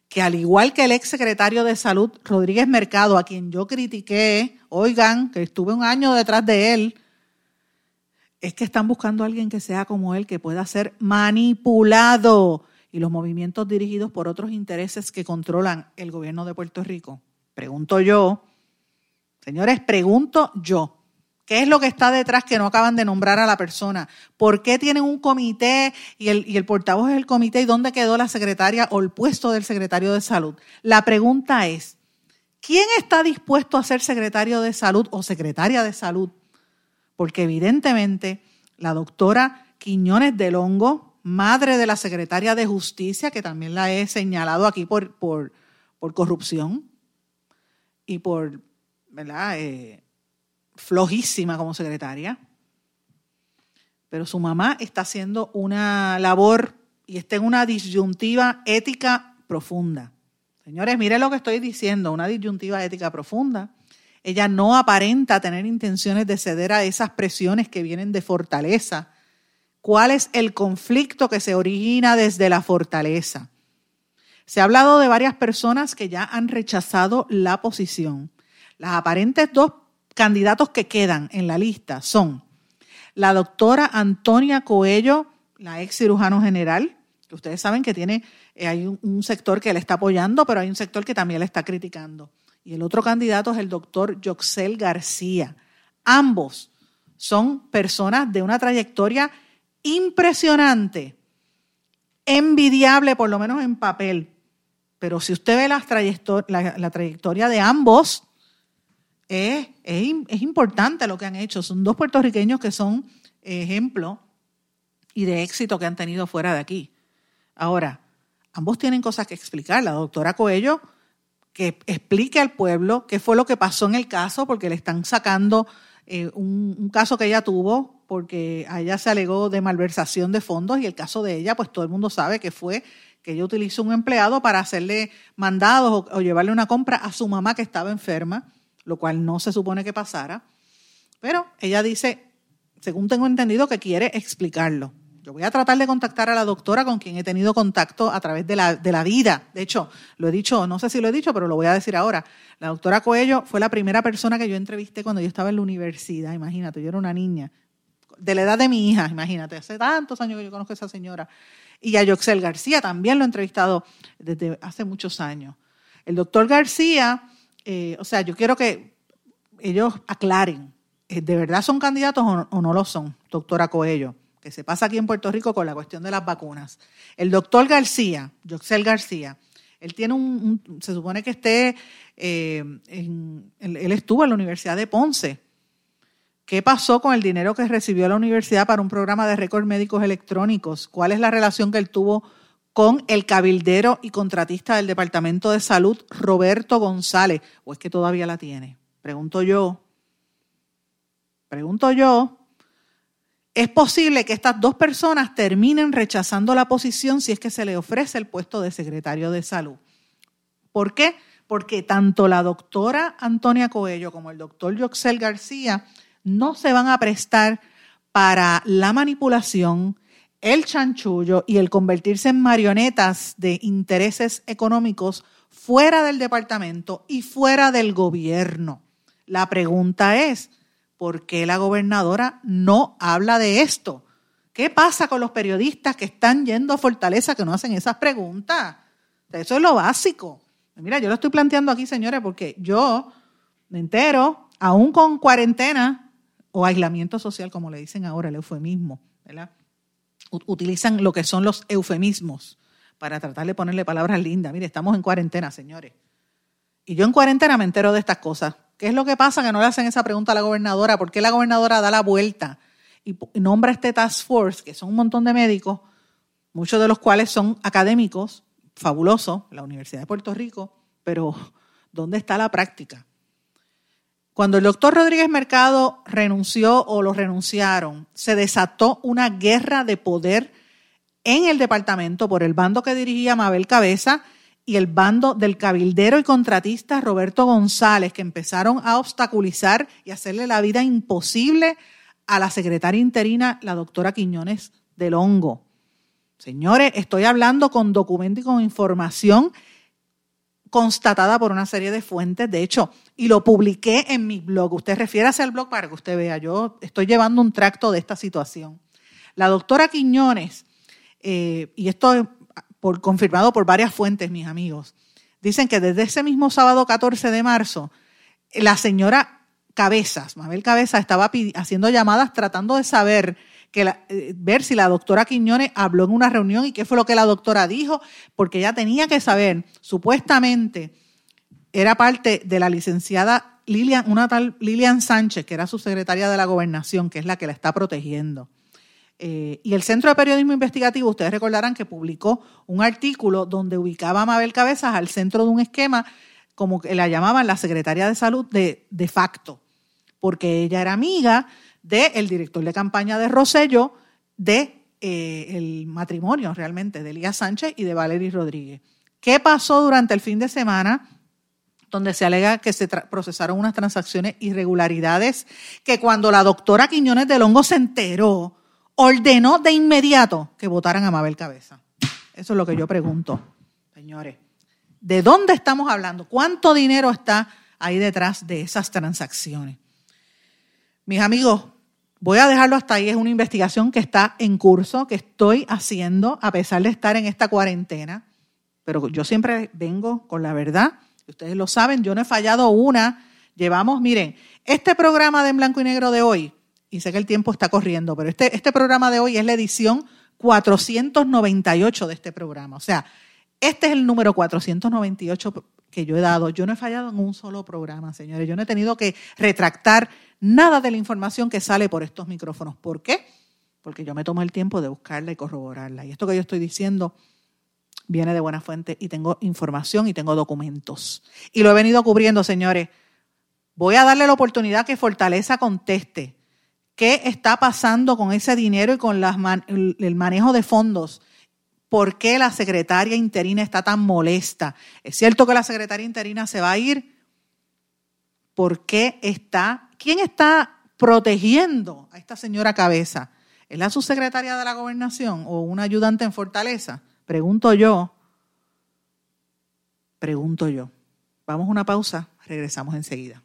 que al igual que el ex secretario de Salud, Rodríguez Mercado, a quien yo critiqué, oigan, que estuve un año detrás de él, es que están buscando a alguien que sea como él, que pueda ser manipulado y los movimientos dirigidos por otros intereses que controlan el gobierno de Puerto Rico. Pregunto yo, señores, pregunto yo, ¿qué es lo que está detrás que no acaban de nombrar a la persona? ¿Por qué tienen un comité y el, y el portavoz es el comité y dónde quedó la secretaria o el puesto del secretario de salud? La pregunta es, ¿quién está dispuesto a ser secretario de salud o secretaria de salud? Porque evidentemente la doctora Quiñones del Hongo, madre de la secretaria de Justicia, que también la he señalado aquí por, por, corrupción y por, ¿verdad? Eh, flojísima como secretaria, pero su mamá está haciendo una labor y está en una disyuntiva ética profunda. Señores, miren lo que estoy diciendo, una disyuntiva ética profunda ella no aparenta tener intenciones de ceder a esas presiones que vienen de fortaleza. ¿Cuál es el conflicto que se origina desde la fortaleza? Se ha hablado de varias personas que ya han rechazado la posición. Las aparentes dos candidatos que quedan en la lista son la doctora Antonia Coello la ex cirujano general, que ustedes saben que tiene, eh, hay un, sector que le está apoyando, pero hay un sector que también le está criticando. Y el otro candidato es el doctor Yoxel García. Ambos son personas de una trayectoria impresionante, envidiable por lo menos en papel. Pero si usted ve la, trayectoria de ambos, es, es, importante lo que han hecho. Son dos puertorriqueños que son ejemplo y de éxito que han tenido fuera de aquí. Ahora, ambos tienen cosas que explicar. La doctora Coello, que explique al pueblo qué fue lo que pasó en el caso, porque le están sacando eh, un, caso que ella tuvo, porque a ella se alegó de malversación de fondos y el caso de ella, pues todo el mundo sabe que fue que ella utilizó un empleado para hacerle mandados o llevarle una compra a su mamá que estaba enferma, lo cual no se supone que pasara. Pero ella dice, según tengo entendido, que quiere explicarlo. Yo voy a tratar de contactar a la doctora con quien he tenido contacto a través de la, de la vida. De hecho, lo he dicho, no sé si lo he dicho, pero lo voy a decir ahora. La doctora Coello fue la primera persona que yo entrevisté cuando yo estaba en la universidad. Imagínate, yo era una niña de la edad de mi hija, imagínate, hace tantos años que yo conozco a esa señora. Y a Yoxel García también lo he entrevistado desde hace muchos años. El doctor García, eh, o sea, yo quiero que ellos aclaren, ¿de verdad son candidatos o no lo son, doctora Coello? Que se pasa aquí en Puerto Rico con la cuestión de las vacunas. El doctor García, Joxel García, él tiene un, se supone que esté, eh, en, él, estuvo en la Universidad de Ponce. ¿Qué pasó con el dinero que recibió la universidad para un programa de récords médicos electrónicos? ¿Cuál es la relación que él tuvo con el cabildero y contratista del Departamento de Salud, Roberto González? ¿O es que todavía la tiene? Pregunto yo. Pregunto yo, es posible que estas dos personas terminen rechazando la posición si es que se le ofrece el puesto de secretario de salud. ¿Por qué? Porque tanto la doctora Antonia Coello como el doctor Yoxel García no se van a prestar para la manipulación, el chanchullo y el convertirse en marionetas de intereses económicos fuera del departamento y fuera del gobierno. La pregunta es, ¿por qué la gobernadora no habla de esto? ¿Qué pasa con los periodistas que están yendo a Fortaleza que no hacen esas preguntas? Eso es lo básico. Mira, yo lo estoy planteando aquí, señores, porque yo me entero, aún con cuarentena o aislamiento social, como le dicen ahora, el eufemismo, ¿verdad? Utilizan lo que son los eufemismos para tratar de ponerle palabras lindas. Mire, estamos en cuarentena, señores. Y yo en cuarentena me entero de estas cosas. ¿Qué es lo que pasa? Que no le hacen esa pregunta a la gobernadora. ¿Por qué la gobernadora da la vuelta y nombra este task force, que son un montón de médicos, muchos de los cuales son académicos, fabulosos, la Universidad de Puerto Rico, pero ¿dónde está la práctica? Cuando el doctor Rodríguez Mercado renunció o lo renunciaron, se desató una guerra de poder en el departamento por el bando que dirigía Mabel Cabeza y el bando del cabildero y contratista Roberto González, que empezaron a obstaculizar y hacerle la vida imposible a la secretaria interina, la doctora Quiñones del Hongo. Señores, estoy hablando con documento y con información constatada por una serie de fuentes, de hecho, y lo publiqué en mi blog. Usted refiere al blog para que usted vea, yo estoy llevando un tracto de esta situación. La doctora Quiñones, eh, y esto confirmado por varias fuentes, mis amigos. Dicen que desde ese mismo sábado 14 de marzo, la señora Cabezas, Mabel Cabezas, estaba haciendo llamadas tratando de saber que eh, ver si la doctora Quiñones habló en una reunión y qué fue lo que la doctora dijo, porque ella tenía que saber, supuestamente era parte de la licenciada Lilian, una tal Lilian Sánchez, que era su secretaria de la gobernación, que es la que la está protegiendo. Eh, y el Centro de Periodismo Investigativo, ustedes recordarán que publicó un artículo donde ubicaba a Mabel Cabezas al centro de un esquema, como que la llamaban la secretaria de salud de, de facto, porque ella era amiga del director de campaña de Rosello, de eh, el matrimonio realmente de Elías Sánchez y de Valery Rodríguez. ¿Qué pasó durante el fin de semana? donde se alega que se procesaron unas transacciones irregularidades, que cuando la doctora Quiñones del Hongo se enteró, ordenó de inmediato que votaran a Mabel Cabeza. Eso es lo que yo pregunto, señores. ¿De dónde estamos hablando? ¿Cuánto dinero está ahí detrás de esas transacciones? Mis amigos, voy a dejarlo hasta ahí. Es una investigación que está en curso, que estoy haciendo a pesar de estar en esta cuarentena. Pero yo siempre vengo con la verdad. Ustedes lo saben, yo no he fallado una. Llevamos, miren, este programa de en blanco y negro de hoy, y sé que el tiempo está corriendo, pero este, este programa de hoy es la edición 498 de este programa. O sea, este es el número 498 que yo he dado. Yo no he fallado en un solo programa, señores. Yo no he tenido que retractar nada de la información que sale por estos micrófonos. ¿Por qué? Porque yo me tomo el tiempo de buscarla y corroborarla. Y esto que yo estoy diciendo viene de buena fuente y tengo información y tengo documentos. Y lo he venido cubriendo, señores. Voy a darle la oportunidad que Fortaleza conteste qué está pasando con ese dinero y con el manejo de fondos. ¿Por qué la secretaria interina está tan molesta? ¿Es cierto que la secretaria interina se va a ir? ¿Por qué está? ¿Quién está protegiendo a esta señora Cabeza? ¿Es la subsecretaria de la gobernación o una ayudante en Fortaleza? Pregunto yo. Pregunto yo. Vamos a una pausa, regresamos enseguida.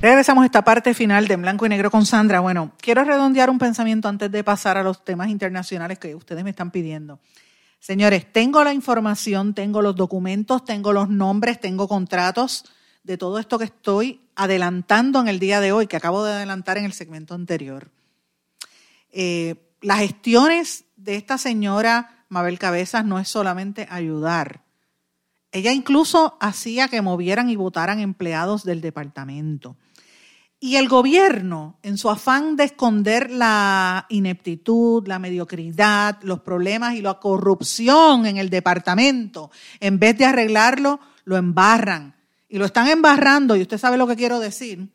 Regresamos a esta parte final de En Blanco y Negro con Sandra. Bueno, quiero redondear un pensamiento antes de pasar a los temas internacionales que ustedes me están pidiendo. Señores, tengo la información, tengo los documentos, tengo los nombres, tengo contratos de todo esto que estoy adelantando en el día de hoy, que acabo de adelantar en el segmento anterior. Eh, las gestiones de esta señora Mabel Cabezas no es solamente ayudar. Ella incluso hacía que movieran y votaran empleados del departamento. Y el gobierno, en su afán de esconder la ineptitud, la mediocridad, los problemas y la corrupción en el departamento, en vez de arreglarlo, lo embarran. Y lo están embarrando, y usted sabe lo que quiero decir,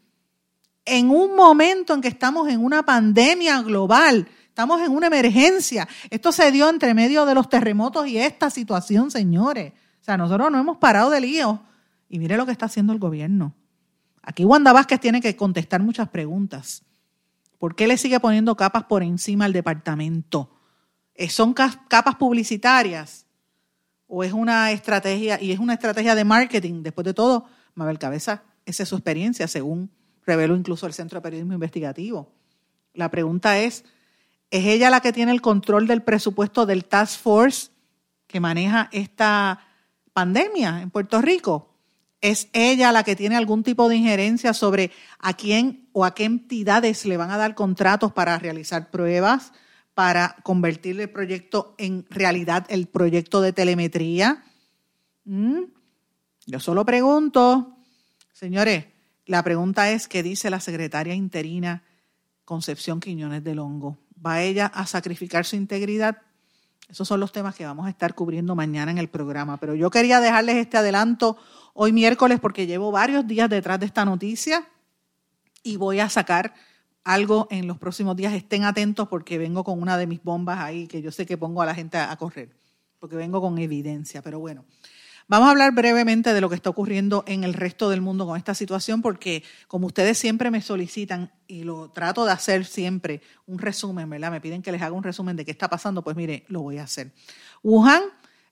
en un momento en que estamos en una pandemia global, estamos en una emergencia. Esto se dio entre medio de los terremotos y esta situación, señores. O sea, nosotros no hemos parado de lío. Y mire lo que está haciendo el gobierno. Aquí Wanda Vázquez tiene que contestar muchas preguntas. ¿Por qué le sigue poniendo capas por encima al departamento? Eh, ¿Son capas publicitarias? ¿O es una estrategia, y es una estrategia de marketing? Después de todo, Mabel Cabeza, esa es su experiencia, según reveló incluso el Centro de Periodismo Investigativo. La pregunta es, ¿es ella la que tiene el control del presupuesto del Task Force que maneja esta pandemia en Puerto Rico. ¿Es ella la que tiene algún tipo de injerencia sobre a quién o a qué entidades le van a dar contratos para realizar pruebas, para convertir el proyecto en realidad, el proyecto de telemetría? ¿Mm? Yo solo pregunto, señores, la pregunta es, ¿qué dice la secretaria interina Concepción Quiñones del Hongo? ¿Va ella a sacrificar su integridad? Esos son los temas que vamos a estar cubriendo mañana en el programa. Pero yo quería dejarles este adelanto hoy miércoles porque llevo varios días detrás de esta noticia y voy a sacar algo en los próximos días. Estén atentos porque vengo con una de mis bombas ahí que yo sé que pongo a la gente a correr, porque vengo con evidencia. Pero bueno, Vamos a hablar brevemente de lo que está ocurriendo en el resto del mundo con esta situación, porque como ustedes siempre me solicitan, y lo trato de hacer siempre, un resumen, ¿verdad? Me piden que les haga un resumen de qué está pasando, pues mire, lo voy a hacer. Wuhan,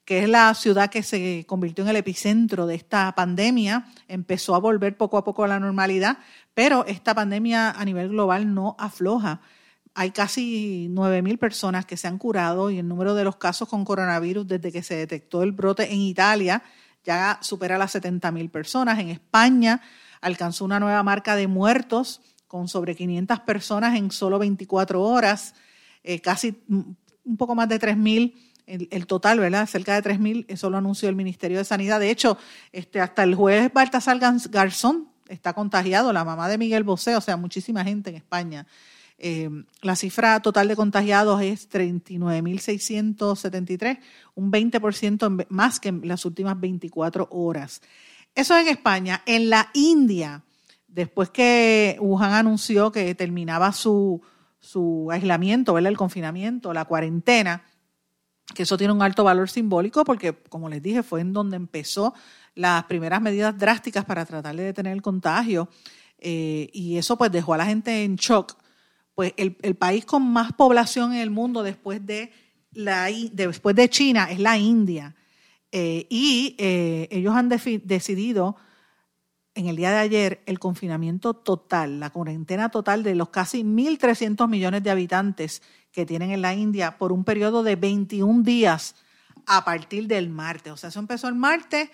que es la ciudad que se convirtió en el epicentro de esta pandemia, empezó a volver poco a poco a la normalidad, pero esta pandemia a nivel global no afloja hay casi 9.000 personas que se han curado y el número de los casos con coronavirus desde que se detectó el brote en Italia ya supera las 70.000 personas. En España alcanzó una nueva marca de muertos con sobre 500 personas en solo 24 horas, eh, casi un poco más de 3.000 el, el, total, ¿verdad? Cerca de 3.000, eso lo anunció el Ministerio de Sanidad. De hecho, este, hasta el jueves Baltasar Garzón está contagiado, la mamá de Miguel Bosé, o sea, muchísima gente en España. Eh, la cifra total de contagiados es 39.673, un 20% más que en las últimas 24 horas. Eso en España. En la India, después que Wuhan anunció que terminaba su, su aislamiento, el confinamiento, la cuarentena, que eso tiene un alto valor simbólico porque, como les dije, fue en donde empezó las primeras medidas drásticas para tratar de detener el contagio. Eh, y eso pues dejó a la gente en shock pues el, país con más población en el mundo después de, la, después de China es la India. Eh, y eh, ellos han decidido en el día de ayer el confinamiento total, la cuarentena total de los casi 1.300 millones de habitantes que tienen en la India por un periodo de 21 días a partir del martes. O sea, eso empezó el martes,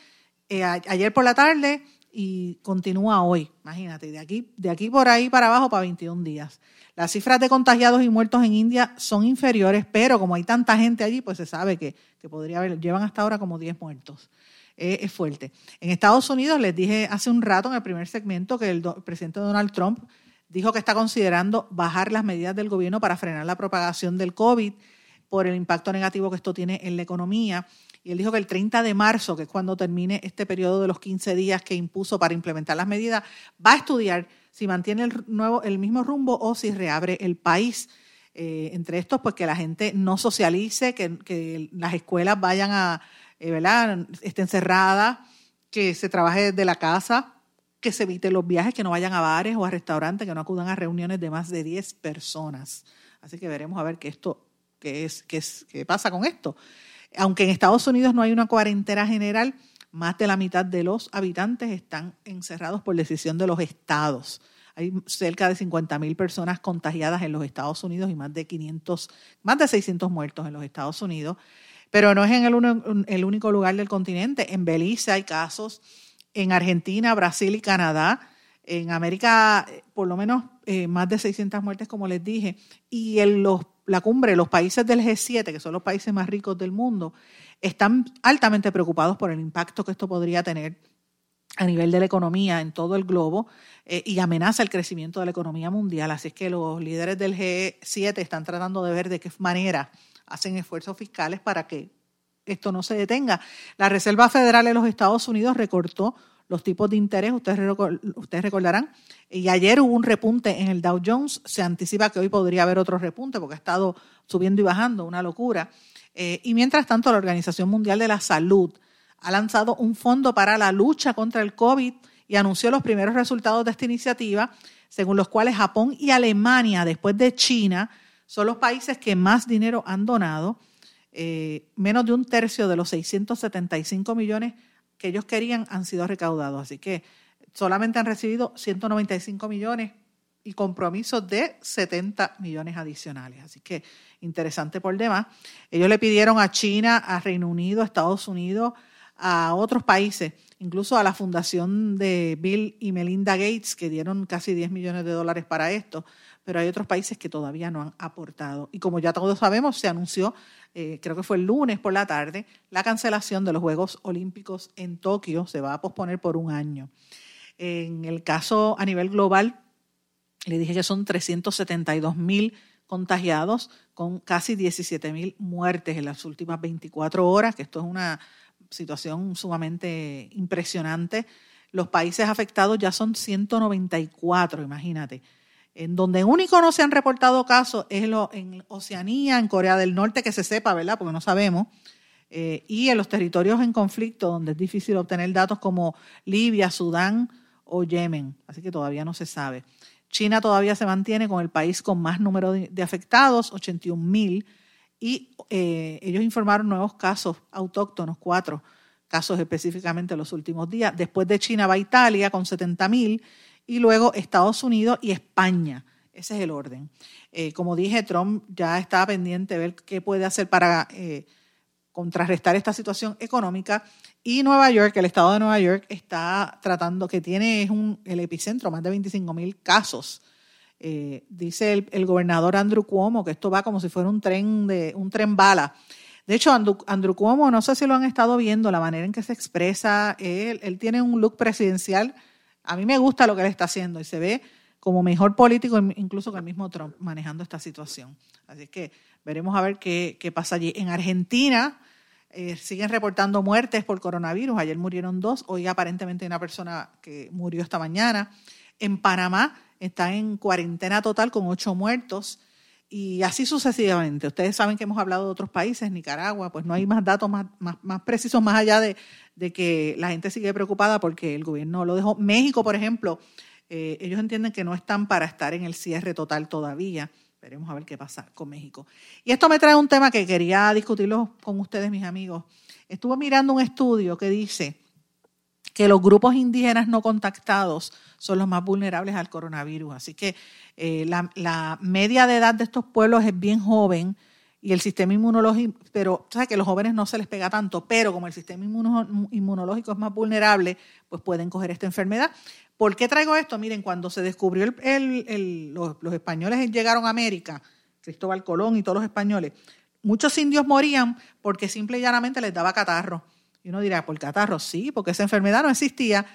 eh, ayer por la tarde y continúa hoy. Imagínate, de aquí, de aquí por ahí para abajo para 21 días. Las cifras de contagiados y muertos en India son inferiores, pero como hay tanta gente allí, pues se sabe que, podría haber, llevan hasta ahora como 10 muertos. es fuerte. En Estados Unidos, les dije hace un rato en el primer segmento que el, presidente Donald Trump dijo que está considerando bajar las medidas del gobierno para frenar la propagación del COVID por el impacto negativo que esto tiene en la economía. Y él dijo que el 30 de marzo, que es cuando termine este periodo de los 15 días que impuso para implementar las medidas, va a estudiar si mantiene el, nuevo, el mismo rumbo o si reabre el país. Eh, entre estos, pues que la gente no socialice, que, las escuelas vayan a, eh, ¿verdad? Estén cerradas, que se trabaje desde la casa, que se eviten los viajes, que no vayan a bares o a restaurantes, que no acudan a reuniones de más de 10 personas. Así que veremos a ver qué esto, qué es, qué es, qué pasa con esto. Aunque en Estados Unidos no hay una cuarentena general, más de la mitad de los habitantes están encerrados por decisión de los estados. Hay cerca de 50 mil personas contagiadas en los Estados Unidos y más de 500, más de 600 muertos en los Estados Unidos. Pero no es en el, el único lugar del continente. En Belice hay casos, en Argentina, Brasil y Canadá. En América, por lo menos eh, más de 600 muertes, como les dije. Y en los, la cumbre, los países del G7, que son los países más ricos del mundo, están altamente preocupados por el impacto que esto podría tener a nivel de la economía en todo el globo eh, y amenaza el crecimiento de la economía mundial. Así es que los líderes del G7 están tratando de ver de qué manera hacen esfuerzos fiscales para que esto no se detenga. La Reserva Federal de los Estados Unidos recortó los tipos de interés, ustedes, recordarán, y ayer hubo un repunte en el Dow Jones, se anticipa que hoy podría haber otro repunte porque ha estado subiendo y bajando, una locura. Eh, y mientras tanto, la Organización Mundial de la Salud ha lanzado un fondo para la lucha contra el COVID y anunció los primeros resultados de esta iniciativa, según los cuales Japón y Alemania, después de China, son los países que más dinero han donado. Eh, menos de un tercio de los 675 millones que ellos querían han sido recaudados. Así que solamente han recibido 195 millones y compromisos de 70 millones adicionales. Así que interesante por demás. Ellos le pidieron a China, a Reino Unido, a Estados Unidos, a otros países, incluso a la fundación de Bill y Melinda Gates, que dieron casi 10 millones de dólares para esto, pero hay otros países que todavía no han aportado. Y como ya todos sabemos, se anunció, eh, creo que fue el lunes por la tarde, la cancelación de los Juegos Olímpicos en Tokio, se va a posponer por un año. En el caso a nivel global, le dije que son 372 mil contagiados con casi 17 mil muertes en las últimas 24 horas, que esto es una situación sumamente impresionante. Los países afectados ya son 194, imagínate. En donde único no se han reportado casos es en Oceanía, en Corea del Norte, que se sepa, ¿verdad? Porque no sabemos. Eh, y en los territorios en conflicto, donde es difícil obtener datos como Libia, Sudán o Yemen. Así que todavía no se sabe. China todavía se mantiene con el país con más número de, afectados, 81 mil, y eh, ellos informaron nuevos casos autóctonos, cuatro casos específicamente en los últimos días. Después de China va Italia con 70 mil y luego Estados Unidos y España. Ese es el orden. Eh, como dije, Trump ya está pendiente de ver qué puede hacer para eh, contrarrestar esta situación económica y Nueva York, el estado de Nueva York, está tratando, que tiene es un, el epicentro, más de 25 mil casos. Eh, dice el, gobernador Andrew Cuomo que esto va como si fuera un tren, de, un tren bala. De hecho, Andrew, Cuomo, no sé si lo han estado viendo, la manera en que se expresa, él, él tiene un look presidencial. A mí me gusta lo que él está haciendo y se ve como mejor político, incluso que el mismo Trump, manejando esta situación. Así que veremos a ver qué, pasa allí. En Argentina, eh, siguen reportando muertes por coronavirus. Ayer murieron dos, hoy aparentemente hay una persona que murió esta mañana. En Panamá está en cuarentena total con ocho muertos y así sucesivamente. Ustedes saben que hemos hablado de otros países, Nicaragua, pues no hay más datos más, más, precisos más allá de, que la gente sigue preocupada porque el gobierno lo dejó. México, por ejemplo, eh, ellos entienden que no están para estar en el cierre total todavía. Veremos a ver qué pasa con México. Y esto me trae un tema que quería discutirlo con ustedes, mis amigos. Estuve mirando un estudio que dice que los grupos indígenas no contactados son los más vulnerables al coronavirus. Así que eh, la, media de edad de estos pueblos es bien joven y el sistema inmunológico, pero sabes que a los jóvenes no se les pega tanto, pero como el sistema inmunológico es más vulnerable, pues pueden coger esta enfermedad. ¿Por qué traigo esto? Miren, cuando se descubrió el, los, españoles llegaron a América, Cristóbal Colón y todos los españoles, muchos indios morían porque simple y llanamente les daba catarro. Y uno dirá, ¿por catarro? Sí, porque esa enfermedad no existía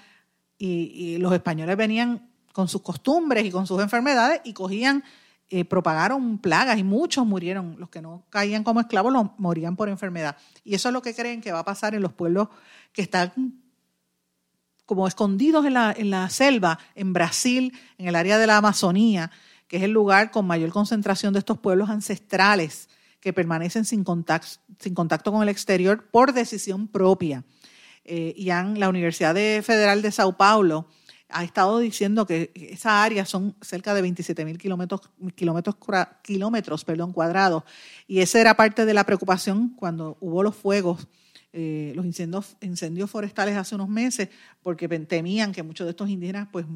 y, los españoles venían con sus costumbres y con sus enfermedades y cogían, eh, propagaron plagas y muchos murieron. Los que no caían como esclavos los morían por enfermedad. Y eso es lo que creen que va a pasar en los pueblos que están como escondidos en la, en la selva, en Brasil, en el área de la Amazonía, que es el lugar con mayor concentración de estos pueblos ancestrales que permanecen sin contacto, sin contacto con el exterior por decisión propia. Eh, y han, la Universidad Federal de Sao Paulo ha estado diciendo que esa área son cerca de 27 mil kilómetros, kilómetros, kilómetros perdón, cuadrados. Y esa era parte de la preocupación cuando hubo los fuegos eh, los incendios, incendios forestales hace unos meses porque temían que muchos de estos indígenas pues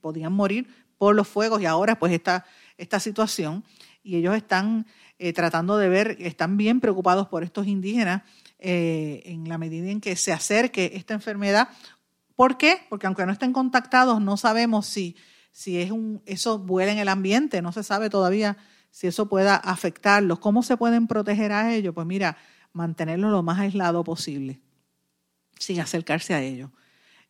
podían morir por los fuegos y ahora pues esta, esta situación y ellos están eh, tratando de ver, están bien preocupados por estos indígenas eh, en la medida en que se acerque esta enfermedad. ¿Por qué? Porque aunque no estén contactados, no sabemos si, si es un, eso vuela en el ambiente, no se sabe todavía si eso pueda afectarlos. ¿Cómo se pueden proteger a ellos? Pues mira, mantenerlo lo más aislado posible, sin acercarse a ellos.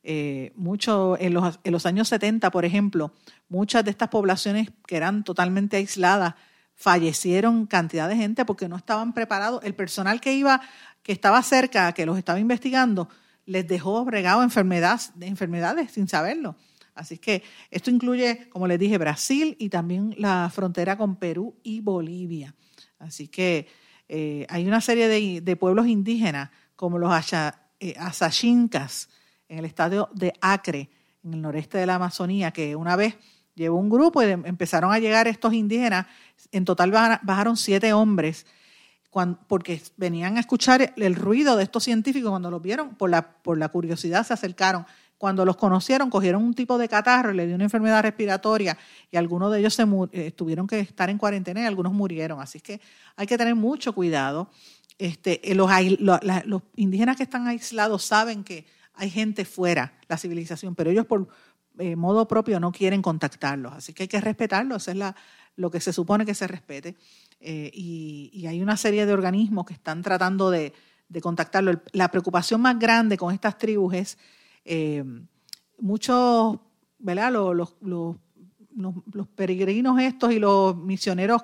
Eh, en, los, en los años 70, por ejemplo, muchas de estas poblaciones que eran totalmente aisladas, fallecieron cantidad de gente porque no estaban preparados. El personal que iba, que estaba cerca, que los estaba investigando, les dejó regado enfermedades, enfermedades sin saberlo. Así que esto incluye, como les dije, Brasil y también la frontera con Perú y Bolivia. Así que eh, hay una serie de, pueblos indígenas, como los eh, Asachincas, en el estado de Acre, en el noreste de la Amazonía, que una vez llevó un grupo y empezaron a llegar estos indígenas. En total bajaron siete hombres, porque venían a escuchar el ruido de estos científicos cuando los vieron, por la, por la curiosidad se acercaron cuando los conocieron, cogieron un tipo de catarro, le dio una enfermedad respiratoria y algunos de ellos se eh, tuvieron que estar en cuarentena y algunos murieron. Así que hay que tener mucho cuidado. Este, eh, los, los indígenas que están aislados saben que hay gente fuera, la civilización, pero ellos por eh, modo propio no quieren contactarlos. Así que hay que respetarlos, eso es la, lo que se supone que se respete. Eh, y, hay una serie de organismos que están tratando de, de contactarlo. La preocupación más grande con estas tribus es eh, muchos, ¿verdad? Los, los, los, peregrinos estos y los misioneros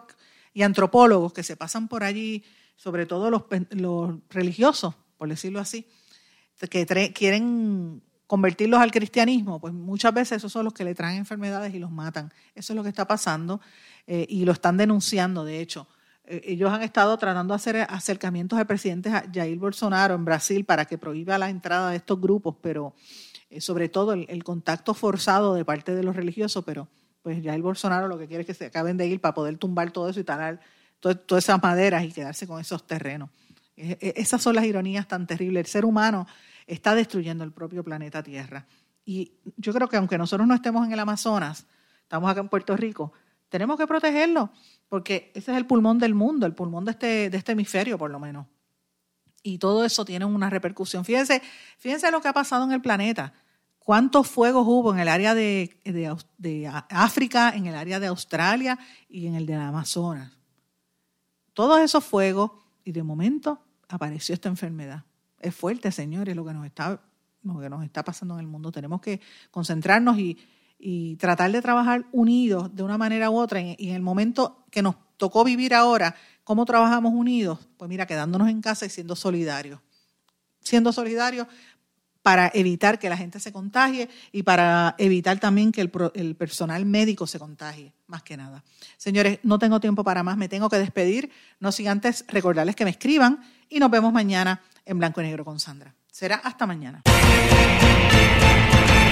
y antropólogos que se pasan por allí, sobre todo los, religiosos, por decirlo así, que quieren convertirlos al cristianismo, pues muchas veces esos son los que le traen enfermedades y los matan. Eso es lo que está pasando eh, y lo están denunciando, de hecho. Eh, ellos han estado tratando de hacer acercamientos al presidente Jair Bolsonaro en Brasil para que prohíba la entrada de estos grupos, pero eh, sobre todo el, contacto forzado de parte de los religiosos, pero pues Jair Bolsonaro lo que quiere es que se acaben de ir para poder tumbar todo eso y talar todas esas maderas y quedarse con esos terrenos. Esas son las ironías tan terribles. El ser humano está destruyendo el propio planeta Tierra. Y yo creo que aunque nosotros no estemos en el Amazonas, estamos acá en Puerto Rico, tenemos que protegerlo, porque ese es el pulmón del mundo, el pulmón de este, de este hemisferio por lo menos. Y todo eso tiene una repercusión. Fíjense, fíjense lo que ha pasado en el planeta. ¿Cuántos fuegos hubo en el área de, de África, en el área de Australia y en el de Amazonas? Todos esos fuegos y de momento apareció esta enfermedad es fuerte, señores, lo que nos está, lo que nos está pasando en el mundo. Tenemos que concentrarnos y, tratar de trabajar unidos de una manera u otra. Y en el momento que nos tocó vivir ahora, ¿cómo trabajamos unidos? Pues mira, quedándonos en casa y siendo solidarios. Siendo solidarios para evitar que la gente se contagie y para evitar también que el, personal médico se contagie, más que nada. Señores, no tengo tiempo para más, me tengo que despedir, no sin antes recordarles que me escriban y nos vemos mañana en blanco y negro con Sandra. Será hasta mañana.